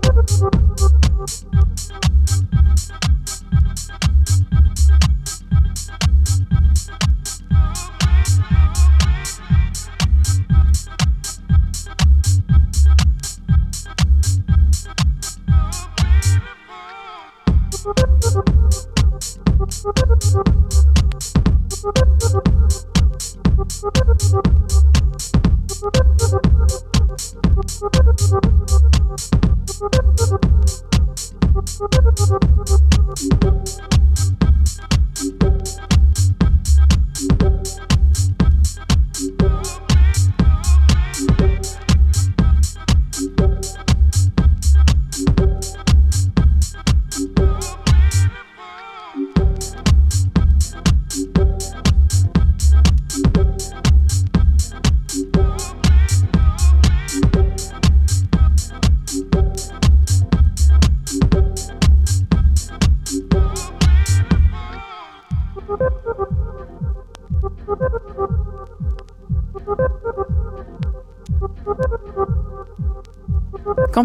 ¡Gracias!